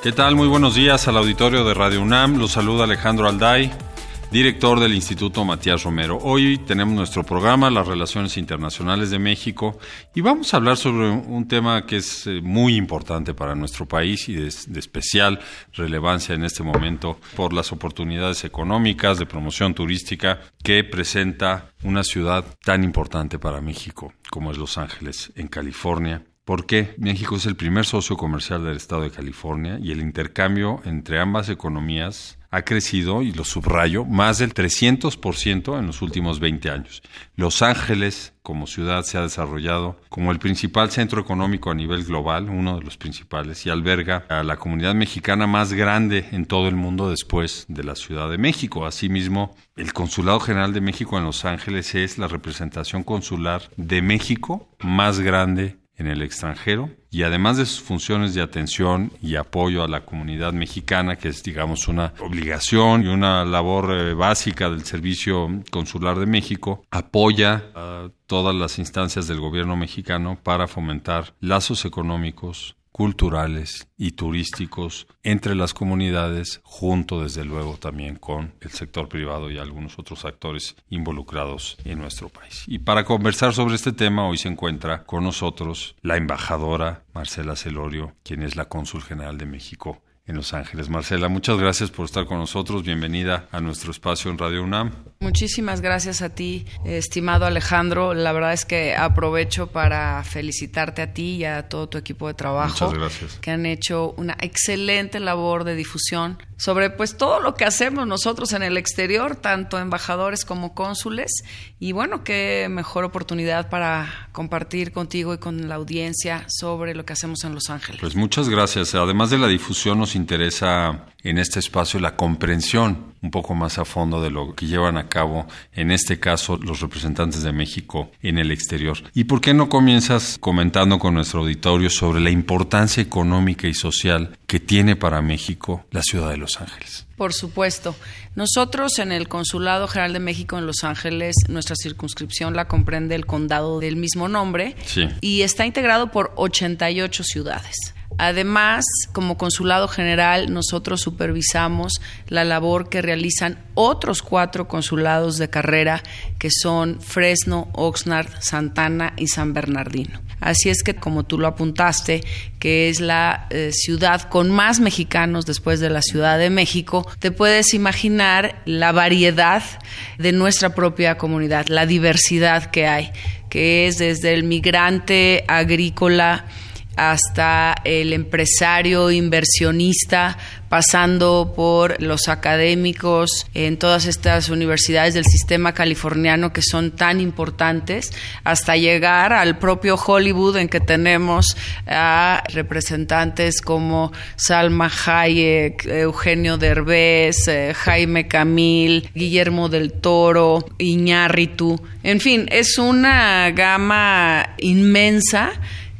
¿Qué tal? Muy buenos días al auditorio de Radio UNAM. Los saluda Alejandro Alday, director del Instituto Matías Romero. Hoy tenemos nuestro programa, las relaciones internacionales de México, y vamos a hablar sobre un tema que es eh, muy importante para nuestro país y de, de especial relevancia en este momento por las oportunidades económicas de promoción turística que presenta una ciudad tan importante para México como es Los Ángeles, en California porque México es el primer socio comercial del estado de California y el intercambio entre ambas economías ha crecido, y lo subrayo, más del 300% en los últimos 20 años. Los Ángeles como ciudad se ha desarrollado como el principal centro económico a nivel global, uno de los principales, y alberga a la comunidad mexicana más grande en todo el mundo después de la Ciudad de México. Asimismo, el Consulado General de México en Los Ángeles es la representación consular de México más grande en el extranjero. Y además de sus funciones de atención y apoyo a la comunidad mexicana, que es digamos una obligación y una labor eh, básica del Servicio Consular de México, apoya a todas las instancias del gobierno mexicano para fomentar lazos económicos, culturales y turísticos entre las comunidades, junto desde luego también con el sector privado y algunos otros actores involucrados en nuestro país. Y para conversar sobre este tema hoy se encuentra con nosotros la embajadora Marcela Celorio, quien es la cónsul general de México en Los Ángeles. Marcela, muchas gracias por estar con nosotros. Bienvenida a nuestro espacio en Radio UNAM. Muchísimas gracias a ti, estimado Alejandro. La verdad es que aprovecho para felicitarte a ti y a todo tu equipo de trabajo. Muchas gracias. Que han hecho una excelente labor de difusión sobre pues todo lo que hacemos nosotros en el exterior, tanto embajadores como cónsules. Y bueno, qué mejor oportunidad para compartir contigo y con la audiencia sobre lo que hacemos en Los Ángeles. Pues muchas gracias. Además de la difusión, nos interesa en este espacio la comprensión un poco más a fondo de lo que llevan a cabo, en este caso, los representantes de México en el exterior. ¿Y por qué no comienzas comentando con nuestro auditorio sobre la importancia económica y social que tiene para México la ciudad de Los Ángeles? Por supuesto. Nosotros en el Consulado General de México en Los Ángeles, nuestra circunscripción la comprende el condado del mismo nombre Sí. y está integrado por 88 ciudades. Además, como consulado general, nosotros la labor que realizan otros cuatro consulados de carrera, que son Fresno, Oxnard, Santana y San Bernardino. Así es que, como tú lo apuntaste, que es la eh, ciudad con más mexicanos después de la Ciudad de México, te puedes imaginar la variedad de nuestra propia comunidad, la diversidad que hay, que es desde el migrante agrícola, hasta el empresario inversionista, pasando por los académicos en todas estas universidades del sistema californiano que son tan importantes, hasta llegar al propio Hollywood en que tenemos a representantes como Salma Hayek, Eugenio Derbez, eh, Jaime Camil, Guillermo del Toro, Iñárritu, en fin, es una gama inmensa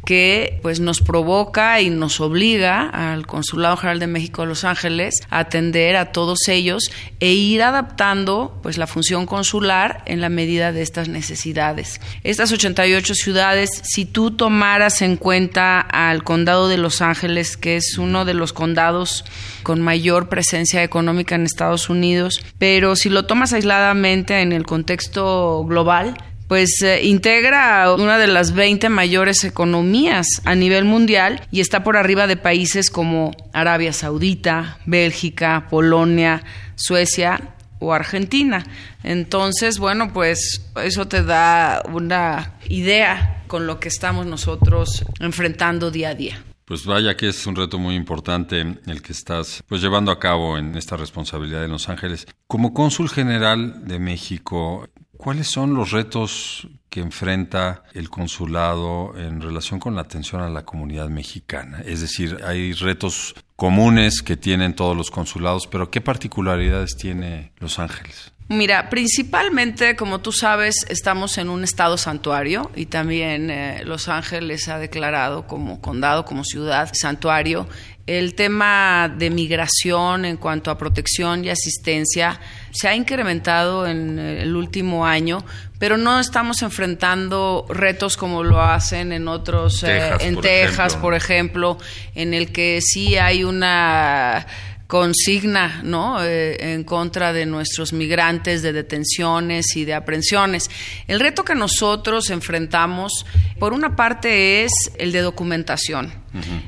que pues nos provoca y nos obliga al Consulado General de México de Los Ángeles a atender a todos ellos e ir adaptando pues la función consular en la medida de estas necesidades. Estas 88 ciudades, si tú tomaras en cuenta al condado de Los Ángeles, que es uno de los condados con mayor presencia económica en Estados Unidos, pero si lo tomas aisladamente en el contexto global, pues eh, integra una de las 20 mayores economías a nivel mundial y está por arriba de países como Arabia Saudita, Bélgica, Polonia, Suecia o Argentina. Entonces, bueno, pues eso te da una idea con lo que estamos nosotros enfrentando día a día. Pues vaya que es un reto muy importante el que estás pues llevando a cabo en esta responsabilidad en Los Ángeles. Como cónsul general de México, ¿cuáles son los retos que enfrenta el consulado en relación con la atención a la comunidad mexicana? Es decir, hay retos comunes que tienen todos los consulados, pero ¿qué particularidades tiene Los Ángeles? Mira, principalmente, como tú sabes, estamos en un estado santuario y también eh, Los Ángeles ha declarado como condado, como ciudad santuario. El tema de migración en cuanto a protección y asistencia se ha incrementado en el último año, pero no estamos enfrentando retos como lo hacen en otros, Texas, eh, en por Texas, ejemplo. por ejemplo, en el que sí hay una consigna ¿no? Eh, en contra de nuestros migrantes, de detenciones y de aprehensiones. El reto que nosotros enfrentamos, por una parte, es el de documentación.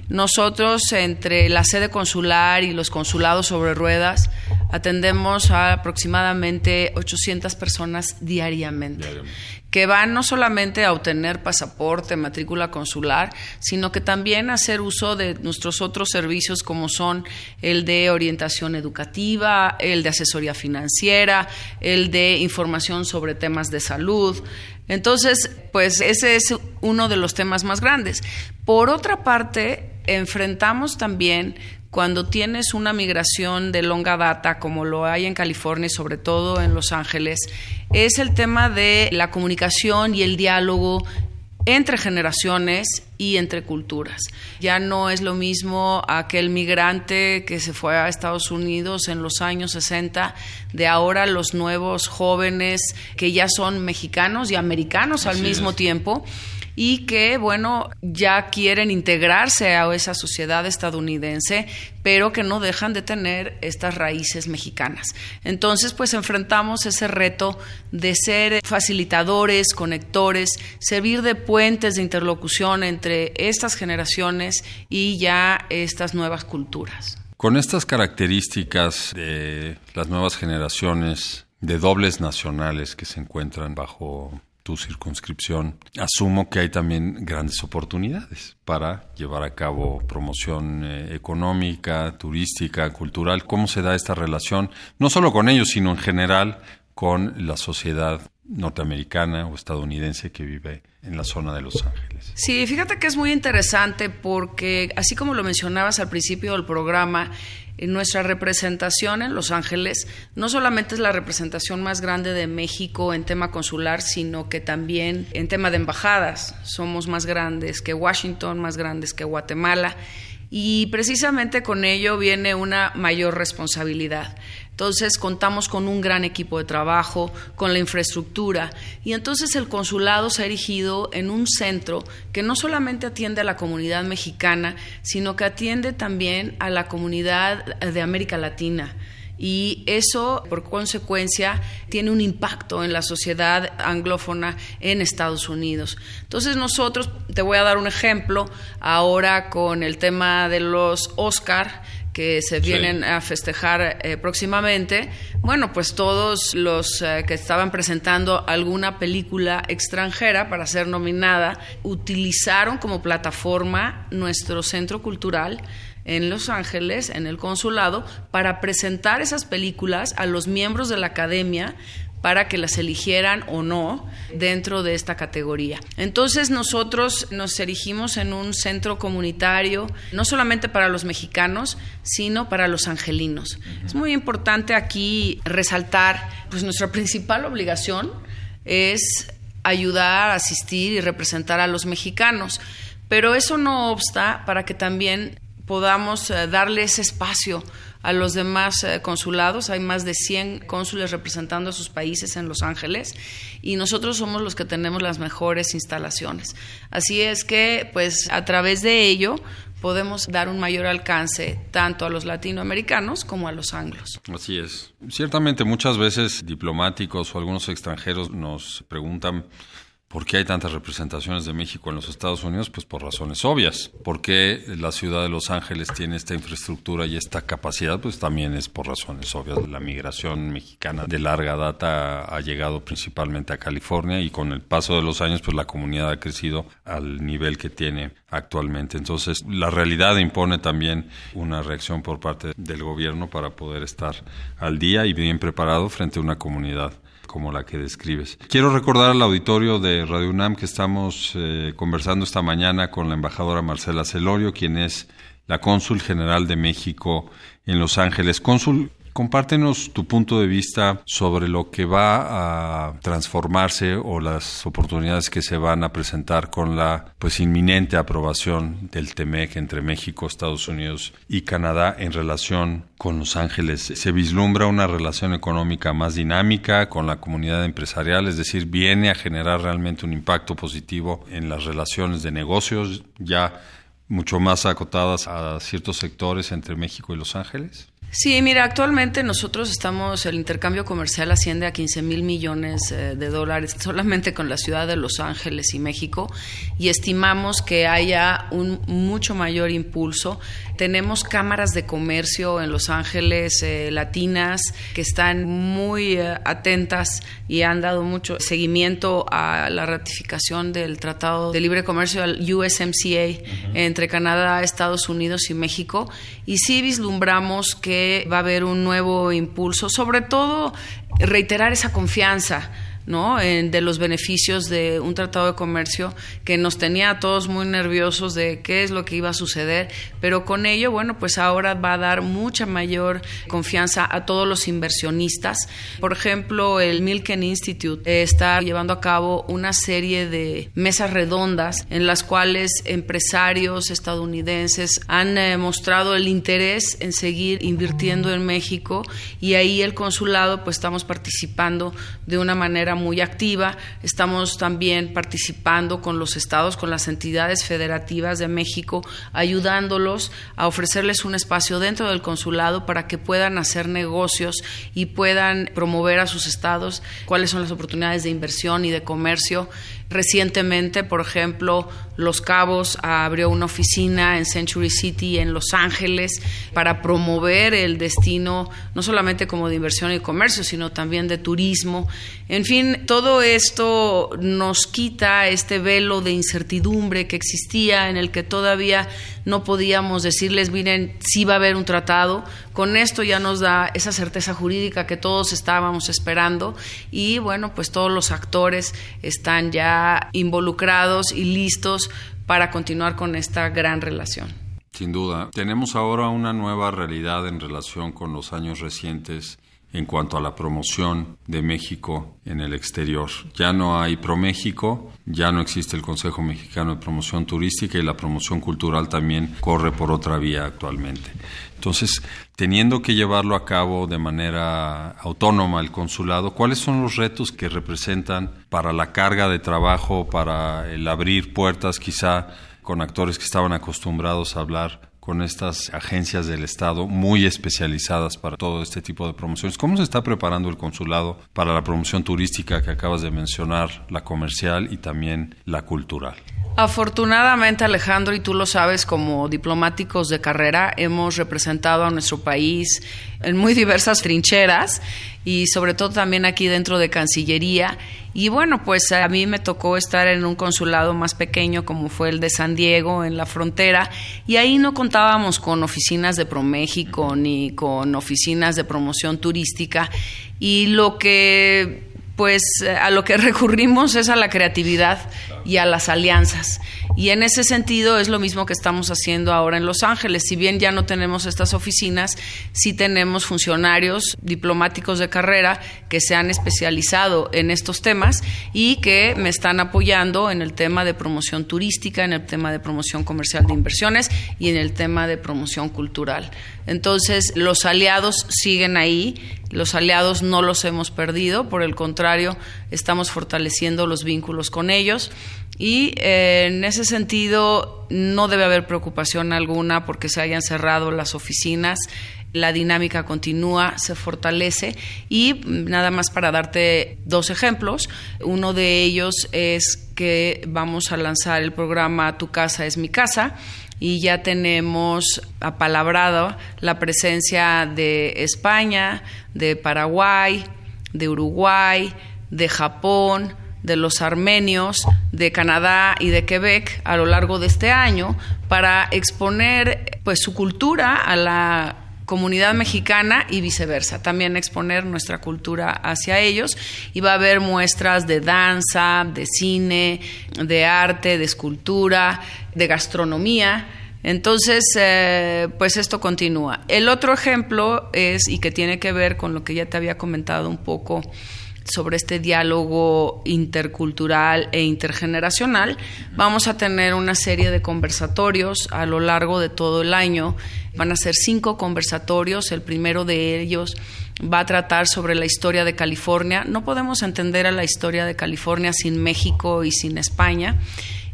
Nosotros, entre la sede consular y los consulados sobre ruedas, atendemos a aproximadamente 800 personas diariamente, que van no solamente a obtener pasaporte, matrícula consular, sino que también a hacer uso de nuestros otros servicios como son el de orientación educativa, el de asesoría financiera, el de información sobre temas de salud. Entonces, pues ese es uno de los temas más grandes. Por otra parte, enfrentamos también cuando tienes una migración de longa data, como lo hay en California y sobre todo en Los Ángeles, es el tema de la comunicación y el diálogo entre generaciones y entre culturas. Ya no es lo mismo aquel migrante que se fue a Estados Unidos en los años 60, de ahora los nuevos jóvenes que ya son mexicanos y americanos al mismo es. tiempo y que, bueno, ya quieren integrarse a esa sociedad estadounidense, pero que no dejan de tener estas raíces mexicanas. Entonces, pues enfrentamos ese reto de ser facilitadores, conectores, servir de puentes de interlocución entre estas generaciones y ya estas nuevas culturas. Con estas características de las nuevas generaciones de dobles nacionales que se encuentran bajo circunscripción, asumo que hay también grandes oportunidades para llevar a cabo promoción eh, económica, turística, cultural. ¿Cómo se da esta relación? No solo con ellos, sino en general con la sociedad norteamericana o estadounidense que vive en la zona de Los Ángeles. Sí, fíjate que es muy interesante porque, así como lo mencionabas al principio del programa, nuestra representación en Los Ángeles no solamente es la representación más grande de México en tema consular, sino que también en tema de embajadas. Somos más grandes que Washington, más grandes que Guatemala. Y precisamente con ello viene una mayor responsabilidad. Entonces contamos con un gran equipo de trabajo, con la infraestructura y entonces el consulado se ha erigido en un centro que no solamente atiende a la comunidad mexicana, sino que atiende también a la comunidad de América Latina y eso, por consecuencia, tiene un impacto en la sociedad anglófona en Estados Unidos. Entonces nosotros, te voy a dar un ejemplo, ahora con el tema de los Oscar, que se vienen Sí. a festejar eh, próximamente, bueno, pues todos los eh, que estaban presentando alguna película extranjera para ser nominada utilizaron como plataforma nuestro centro cultural en Los Ángeles, en el consulado, para presentar esas películas a los miembros de la academia para que las eligieran o no dentro de esta categoría. Entonces nosotros nos erigimos en un centro comunitario, no solamente para los mexicanos, sino para los angelinos. Es muy importante aquí resaltar, pues nuestra principal obligación es ayudar, asistir y representar a los mexicanos, pero eso no obsta para que también podamos eh, darle ese espacio a los demás eh, consulados. Hay más de 100 cónsules representando a sus países en Los Ángeles y nosotros somos los que tenemos las mejores instalaciones. Así es que, pues, a través de ello podemos dar un mayor alcance tanto a los latinoamericanos como a los anglos. Así es. Ciertamente muchas veces diplomáticos o algunos extranjeros nos preguntan por qué hay tantas representaciones de México en los Estados Unidos, pues por razones obvias. ¿Por qué la ciudad de Los Ángeles tiene esta infraestructura y esta capacidad? Pues también es por razones obvias. La migración mexicana de larga data ha llegado principalmente a California y con el paso de los años pues la comunidad ha crecido al nivel que tiene actualmente. Entonces la realidad impone también una reacción por parte del gobierno para poder estar al día y bien preparado frente a una comunidad como la que describes. Quiero recordar al auditorio de Radio UNAM que estamos eh, conversando esta mañana con la embajadora Marcela Celorio, quien es la cónsul general de México en Los Ángeles. Cónsul, Compártenos tu punto de vista sobre lo que va a transformarse o las oportunidades que se van a presentar con la pues inminente aprobación del TEMEC entre México, Estados Unidos y Canadá en relación con Los Ángeles. Se vislumbra una relación económica más dinámica con la comunidad empresarial, es decir, viene a generar realmente un impacto positivo en las relaciones de negocios ya mucho más acotadas a ciertos sectores entre México y Los Ángeles? Sí, mira, actualmente nosotros estamos, el intercambio comercial asciende a 15 mil millones eh, de dólares solamente con la ciudad de Los Ángeles y México y estimamos que haya un mucho mayor impulso. Tenemos cámaras de comercio en Los Ángeles eh, latinas que están muy eh, atentas y han dado mucho seguimiento a la ratificación del Tratado de Libre Comercio, al USMCA, entre Canadá, Estados Unidos y México. Y sí vislumbramos que va a haber un nuevo impulso, sobre todo reiterar esa confianza ¿no? de los beneficios de un tratado de comercio que nos tenía a todos muy nerviosos de qué es lo que iba a suceder, pero con ello, bueno, pues ahora va a dar mucha mayor confianza a todos los inversionistas. Por ejemplo, el Milken Institute está llevando a cabo una serie de mesas redondas en las cuales empresarios estadounidenses han eh, mostrado el interés en seguir invirtiendo en México y ahí el consulado pues estamos participando de una manera muy activa. Estamos también participando con los estados, con las entidades federativas de México, ayudándolos a ofrecerles un espacio dentro del consulado para que puedan hacer negocios y puedan promover a sus estados cuáles son las oportunidades de inversión y de comercio Recientemente, por ejemplo, Los Cabos abrió una oficina en Century City en Los Ángeles para promover el destino no solamente como de inversión y comercio, sino también de turismo. En fin, todo esto nos quita este velo de incertidumbre que existía en el que todavía no podíamos decirles, miren, sí va a haber un tratado. Con esto ya nos da esa certeza jurídica que todos estábamos esperando y bueno, pues todos los actores están ya involucrados y listos para continuar con esta gran relación. Sin duda. Tenemos ahora una nueva realidad en relación con los años recientes en cuanto a la promoción de México en el exterior. Ya no hay ProMéxico, ya no existe el Consejo Mexicano de Promoción Turística y la promoción cultural también corre por otra vía actualmente. Entonces, teniendo que llevarlo a cabo de manera autónoma el consulado, ¿cuáles son los retos que representan para la carga de trabajo, para el abrir puertas quizá con actores que estaban acostumbrados a hablar con estas agencias del Estado muy especializadas para todo este tipo de promociones. ¿Cómo se está preparando el consulado para la promoción turística que acabas de mencionar, la comercial y también la cultural? Afortunadamente, Alejandro, y tú lo sabes, como diplomáticos de carrera, hemos representado a nuestro país en muy diversas trincheras y sobre todo también aquí dentro de Cancillería. Y bueno, pues a mí me tocó estar en un consulado más pequeño como fue el de San Diego, en la frontera, y ahí no contábamos con oficinas de ProMéxico ni con oficinas de promoción turística. Y lo que pues a lo que recurrimos es a la creatividad y a las alianzas. Y en ese sentido es lo mismo que estamos haciendo ahora en Los Ángeles. Si bien ya no tenemos estas oficinas, sí tenemos funcionarios diplomáticos de carrera que se han especializado en estos temas y que me están apoyando en el tema de promoción turística, en el tema de promoción comercial de inversiones y en el tema de promoción cultural. Entonces, los aliados siguen ahí, los aliados no los hemos perdido, por el contrario, estamos fortaleciendo los vínculos con ellos y eh, en ese sentido no debe haber preocupación alguna porque se hayan cerrado las oficinas. La dinámica continúa, se fortalece y nada más para darte dos ejemplos. Uno de ellos es que vamos a lanzar el programa Tu casa es mi casa y ya tenemos apalabrado la presencia de España, de Paraguay, de Uruguay, de Japón, de los armenios, de Canadá y de Quebec a lo largo de este año para exponer pues su cultura a la comunidad mexicana y viceversa, también exponer nuestra cultura hacia ellos. Y va a haber muestras de danza, de cine, de arte, de escultura, de gastronomía. Entonces, eh, pues esto continúa. El otro ejemplo es, y que tiene que ver con lo que ya te había comentado un poco, sobre este diálogo intercultural e intergeneracional. Vamos a tener una serie de conversatorios a lo largo de todo el año. Van a ser cinco conversatorios. El primero de ellos va a tratar sobre la historia de California. No podemos entender a la historia de California sin México y sin España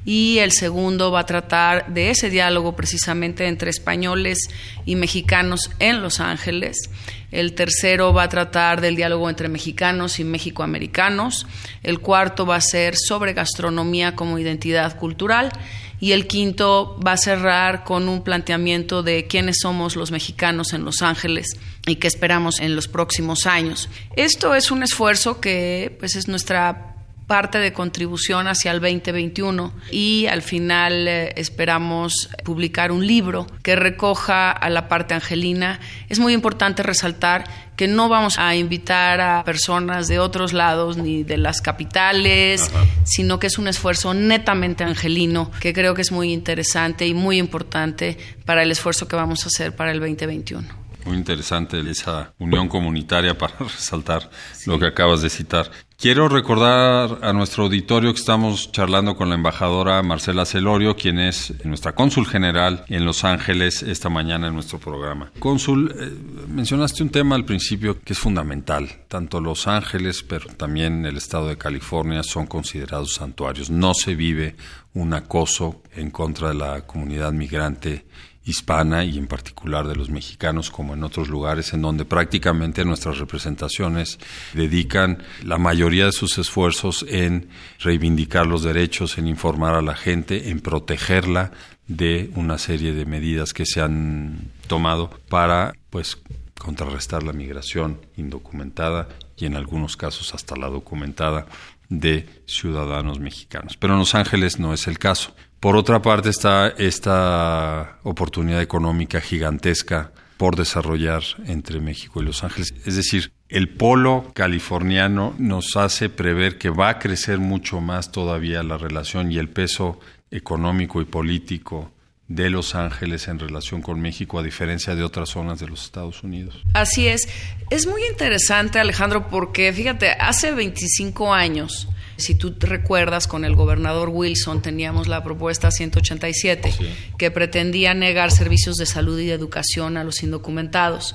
y el segundo va a tratar de ese diálogo precisamente entre españoles y mexicanos en Los Ángeles. El tercero va a tratar del diálogo entre mexicanos y mexicoamericanos. El cuarto va a ser sobre gastronomía como identidad cultural. Y el quinto va a cerrar con un planteamiento de quiénes somos los mexicanos en Los Ángeles y qué esperamos en los próximos años. Esto es un esfuerzo que pues es nuestra parte de contribución hacia el 2021 y al final eh, esperamos publicar un libro que recoja a la parte angelina. Es muy importante resaltar que no vamos a invitar a personas de otros lados ni de las capitales, sino que es un esfuerzo netamente angelino que creo que es muy interesante y muy importante para el esfuerzo que vamos a hacer para el 2021. Muy interesante esa unión comunitaria para resaltar lo que acabas de citar. Quiero recordar a nuestro auditorio que estamos charlando con la embajadora Marcela Celorio, quien es nuestra cónsul general en Los Ángeles esta mañana en nuestro programa. Cónsul, eh, mencionaste un tema al principio que es fundamental. Tanto Los Ángeles, pero también el estado de California son considerados santuarios. No se vive un acoso en contra de la comunidad migrante hispana y en particular de los mexicanos como en otros lugares en donde prácticamente nuestras representaciones dedican la mayoría de sus esfuerzos en reivindicar los derechos, en informar a la gente, en protegerla de una serie de medidas que se han tomado para pues contrarrestar la migración indocumentada y en algunos casos hasta la documentada de ciudadanos mexicanos. Pero en Los Ángeles no es el caso. Por otra parte está esta oportunidad económica gigantesca por desarrollar entre México y Los Ángeles. Es decir, el polo californiano nos hace prever que va a crecer mucho más todavía la relación y el peso económico y político de Los Ángeles en relación con México, a diferencia de otras zonas de los Estados Unidos. Así es. Es muy interesante, Alejandro, porque fíjate, hace 25 años si tú te recuerdas, con el gobernador Wilson teníamos la propuesta 187 que pretendía negar servicios de salud y de educación a los indocumentados.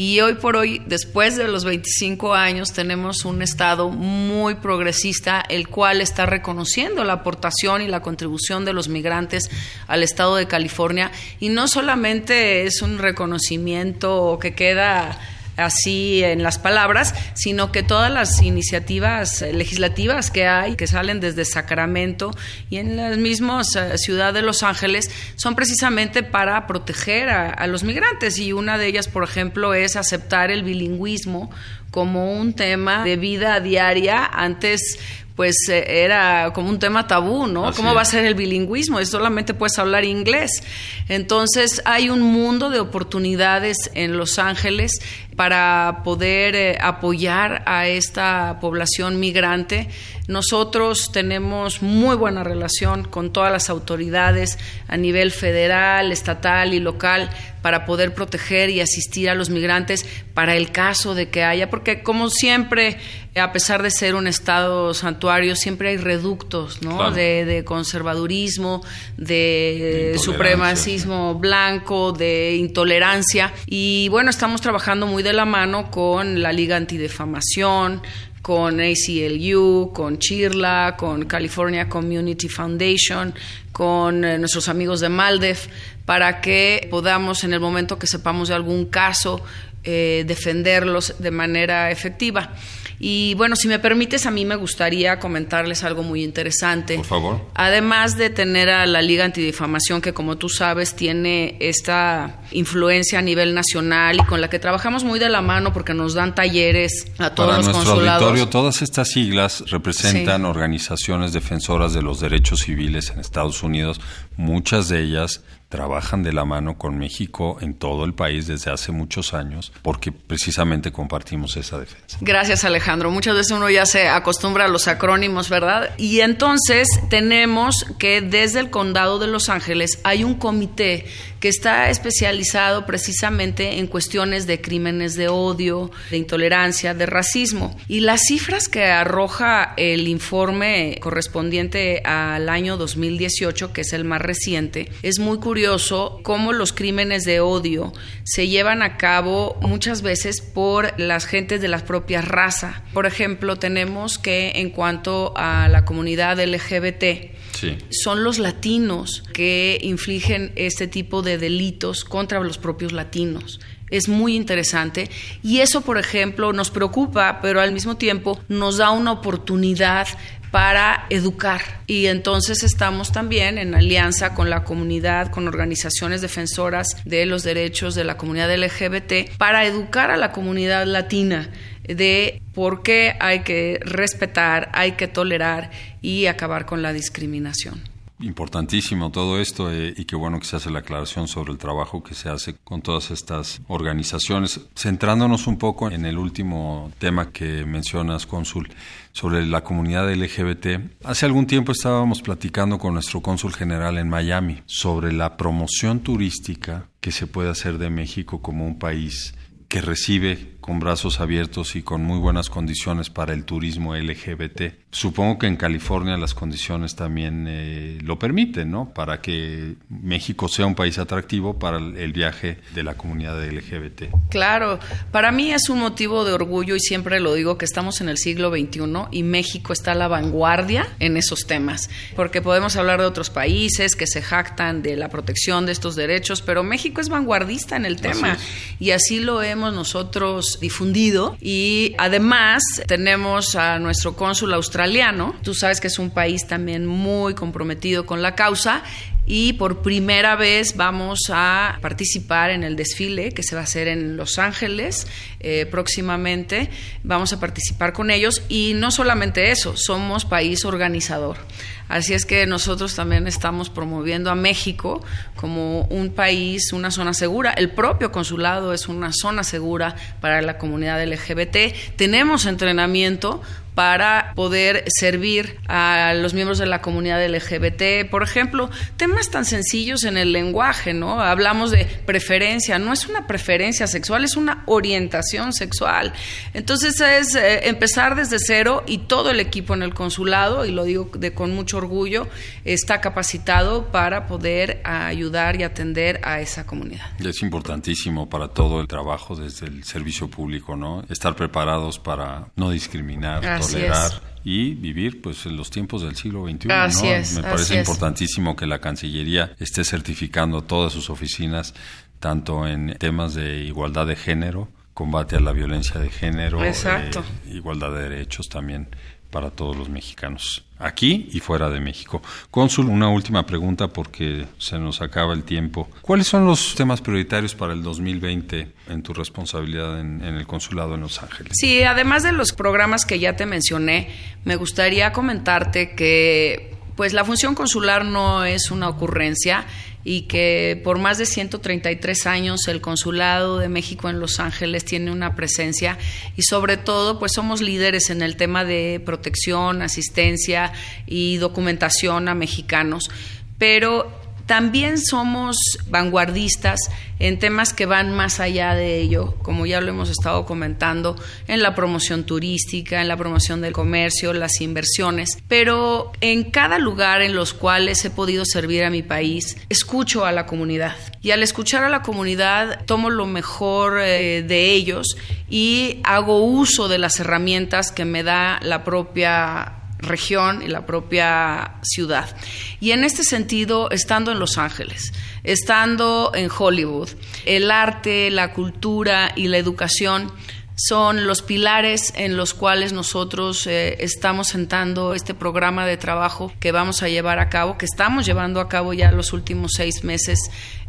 Y hoy por hoy, después de los 25 años, tenemos un Estado muy progresista, el cual está reconociendo la aportación y la contribución de los migrantes al Estado de California. Y no solamente es un reconocimiento que queda así en las palabras, sino que todas las iniciativas legislativas que hay, que salen desde Sacramento y en la misma eh, ciudad de Los Ángeles, son precisamente para proteger a, a los migrantes. Y una de ellas, por ejemplo, es aceptar el bilingüismo como un tema de vida diaria. Antes pues eh, era como un tema tabú, ¿no? ¿Cómo va a ser el bilingüismo? Es solamente puedes hablar inglés. Entonces hay un mundo de oportunidades en Los Ángeles para poder eh, apoyar a esta población migrante. Nosotros tenemos muy buena relación con todas las autoridades a nivel federal, estatal y local para poder proteger y asistir a los migrantes para el caso de que haya, porque como siempre, a pesar de ser un estado santuario, siempre hay reductos ¿no? de, conservadurismo, de supremacismo blanco, de intolerancia. Y bueno, estamos trabajando muy de la mano con la Liga Antidefamación, con ACLU, con CHIRLA, con California Community Foundation, con eh, nuestros amigos de Maldef, para que podamos, en el momento que sepamos de algún caso, eh, defenderlos de manera efectiva. Y bueno, si me permites, a mí me gustaría comentarles algo muy interesante. Por favor. Además de tener a la Liga Antidifamación, que como tú sabes tiene esta influencia a nivel nacional y con la que trabajamos muy de la mano porque nos dan talleres a todos Para los nuestro consulados. auditorio, todas estas siglas representan organizaciones defensoras de los derechos civiles en Estados Unidos. Muchas de ellas trabajan de la mano con México en todo el país desde hace muchos años porque precisamente compartimos esa defensa. Gracias Alejandro. Muchas veces uno ya se acostumbra a los acrónimos, ¿verdad? Y entonces tenemos que desde el condado de Los Ángeles hay un comité que está especializado precisamente en cuestiones de crímenes de odio, de intolerancia, de racismo. Y las cifras que arroja el informe correspondiente al año 2018, que es el más reciente, es muy curioso cómo los crímenes de odio se llevan a cabo muchas veces por las gentes de la propia raza. Por ejemplo, tenemos que en cuanto a la comunidad LGBT, son los latinos que infligen este tipo de delitos contra los propios latinos. Es muy interesante y eso, por ejemplo, nos preocupa, pero al mismo tiempo nos da una oportunidad para educar. Y entonces estamos también en alianza con la comunidad, con organizaciones defensoras de los derechos de la comunidad LGBT, para educar a la comunidad latina de por qué hay que respetar, hay que tolerar y acabar con la discriminación. Importantísimo todo esto eh, y qué bueno que se hace la aclaración sobre el trabajo que se hace con todas estas organizaciones. Centrándonos un poco en el último tema que mencionas, cónsul, sobre la comunidad LGBT. Hace algún tiempo estábamos platicando con nuestro cónsul general en Miami sobre la promoción turística que se puede hacer de México como un país que recibe con brazos abiertos y con muy buenas condiciones para el turismo LGBT. Supongo que en California las condiciones también eh, lo permiten, ¿no? Para que México sea un país atractivo para el viaje de la comunidad LGBT. Claro, para mí es un motivo de orgullo y siempre lo digo que estamos en el siglo XXI y México está a la vanguardia en esos temas, porque podemos hablar de otros países que se jactan de la protección de estos derechos, pero México es vanguardista en el tema y así lo hemos nosotros difundido y además tenemos a nuestro cónsul australiano, tú sabes que es un país también muy comprometido con la causa y por primera vez vamos a participar en el desfile que se va a hacer en Los Ángeles eh, próximamente. Vamos a participar con ellos y no solamente eso, somos país organizador. Así es que nosotros también estamos promoviendo a México como un país, una zona segura. El propio consulado es una zona segura para la comunidad LGBT. Tenemos entrenamiento para poder servir a los miembros de la comunidad LGBT. Por ejemplo, temas tan sencillos en el lenguaje, ¿no? Hablamos de preferencia, no es una preferencia sexual, es una orientación sexual. Entonces es eh, empezar desde cero y todo el equipo en el consulado, y lo digo de, con mucho orgullo, está capacitado para poder ayudar y atender a esa comunidad. Es importantísimo para todo el trabajo desde el servicio público, ¿no? Estar preparados para no discriminar y vivir pues en los tiempos del siglo XXI. Me parece importantísimo que la Cancillería esté certificando todas sus oficinas, tanto en temas de igualdad de género, combate a la violencia de género, eh, igualdad de derechos también para todos los mexicanos, aquí y fuera de México. Cónsul, una última pregunta porque se nos acaba el tiempo. ¿Cuáles son los temas prioritarios para el 2020 en tu responsabilidad en, el consulado en Los Ángeles? Sí, además de los programas que ya te mencioné, me gustaría comentarte que pues la función consular no es una ocurrencia y que por más de 133 años el Consulado de México en Los Ángeles tiene una presencia y sobre todo pues somos líderes en el tema de protección, asistencia y documentación a mexicanos, pero también somos vanguardistas en temas que van más allá de ello, como ya lo hemos estado comentando, en la promoción turística, en la promoción del comercio, las inversiones, pero en cada lugar en los cuales he podido servir a mi país, escucho a la comunidad. Y al escuchar a la comunidad, tomo lo mejor eh, de ellos y hago uso de las herramientas que me da la propia región y la propia ciudad. Y en este sentido, estando en Los Ángeles, estando en Hollywood, el arte, la cultura y la educación son los pilares en los cuales nosotros eh, estamos sentando este programa de trabajo que vamos a llevar a cabo, que estamos llevando a cabo ya los últimos seis meses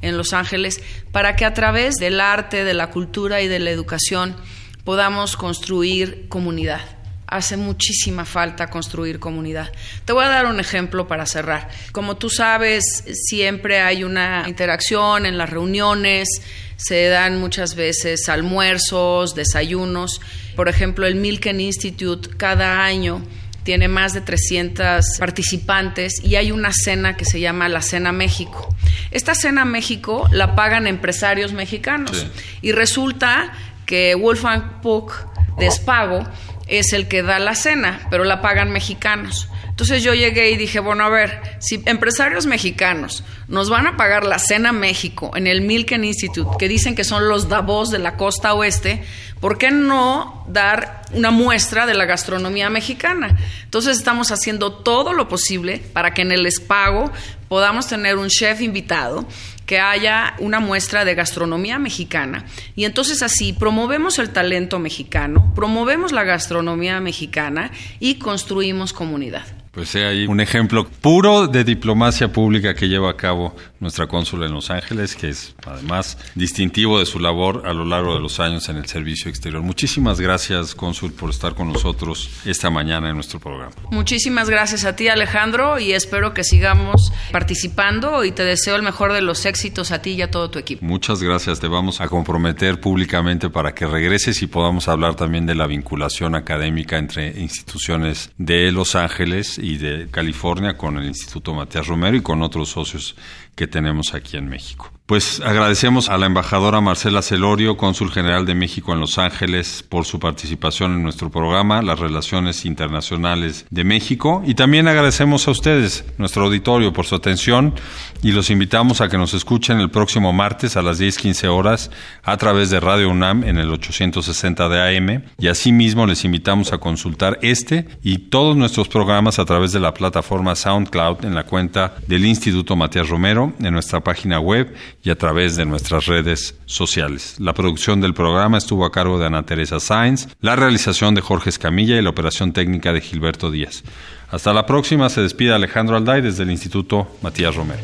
en Los Ángeles, para que a través del arte, de la cultura y de la educación podamos construir comunidad hace muchísima falta construir comunidad. Te voy a dar un ejemplo para cerrar. Como tú sabes, siempre hay una interacción en las reuniones, se dan muchas veces almuerzos, desayunos. Por ejemplo, el Milken Institute cada año tiene más de 300 participantes y hay una cena que se llama la Cena México. Esta Cena México la pagan empresarios mexicanos y resulta que Wolfgang Puck de Spago es el que da la cena, pero la pagan mexicanos. Entonces yo llegué y dije, bueno, a ver, si empresarios mexicanos nos van a pagar la cena México en el Milken Institute, que dicen que son los Davos de la costa oeste, ¿por qué no dar una muestra de la gastronomía mexicana? Entonces estamos haciendo todo lo posible para que en el espago podamos tener un chef invitado que haya una muestra de gastronomía mexicana. Y entonces así promovemos el talento mexicano, promovemos la gastronomía mexicana y construimos comunidad. Pues sea ahí un ejemplo puro de diplomacia pública que lleva a cabo nuestra cónsula en Los Ángeles, que es además distintivo de su labor a lo largo de los años en el servicio exterior. Muchísimas gracias, cónsul, por estar con nosotros esta mañana en nuestro programa. Muchísimas gracias a ti, Alejandro, y espero que sigamos participando y te deseo el mejor de los éxitos a ti y a todo tu equipo. Muchas gracias, te vamos a comprometer públicamente para que regreses y podamos hablar también de la vinculación académica entre instituciones de Los Ángeles y de California con el Instituto Matías Romero y con otros socios que tenemos aquí en México. Pues agradecemos a la embajadora Marcela Celorio, cónsul general de México en Los Ángeles, por su participación en nuestro programa, las relaciones internacionales de México, y también agradecemos a ustedes, nuestro auditorio, por su atención y los invitamos a que nos escuchen el próximo martes a las 10:15 horas a través de Radio UNAM en el 860 de AM y asimismo les invitamos a consultar este y todos nuestros programas a través de la plataforma SoundCloud en la cuenta del Instituto Matías Romero en nuestra página web y a través de nuestras redes sociales. La producción del programa estuvo a cargo de Ana Teresa Sainz, la realización de Jorge Escamilla y la operación técnica de Gilberto Díaz. Hasta la próxima, se despide Alejandro Alday desde el Instituto Matías Romero.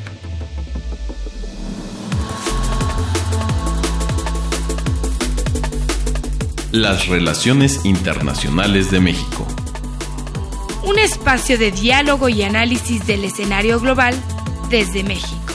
Las relaciones internacionales de México. Un espacio de diálogo y análisis del escenario global desde México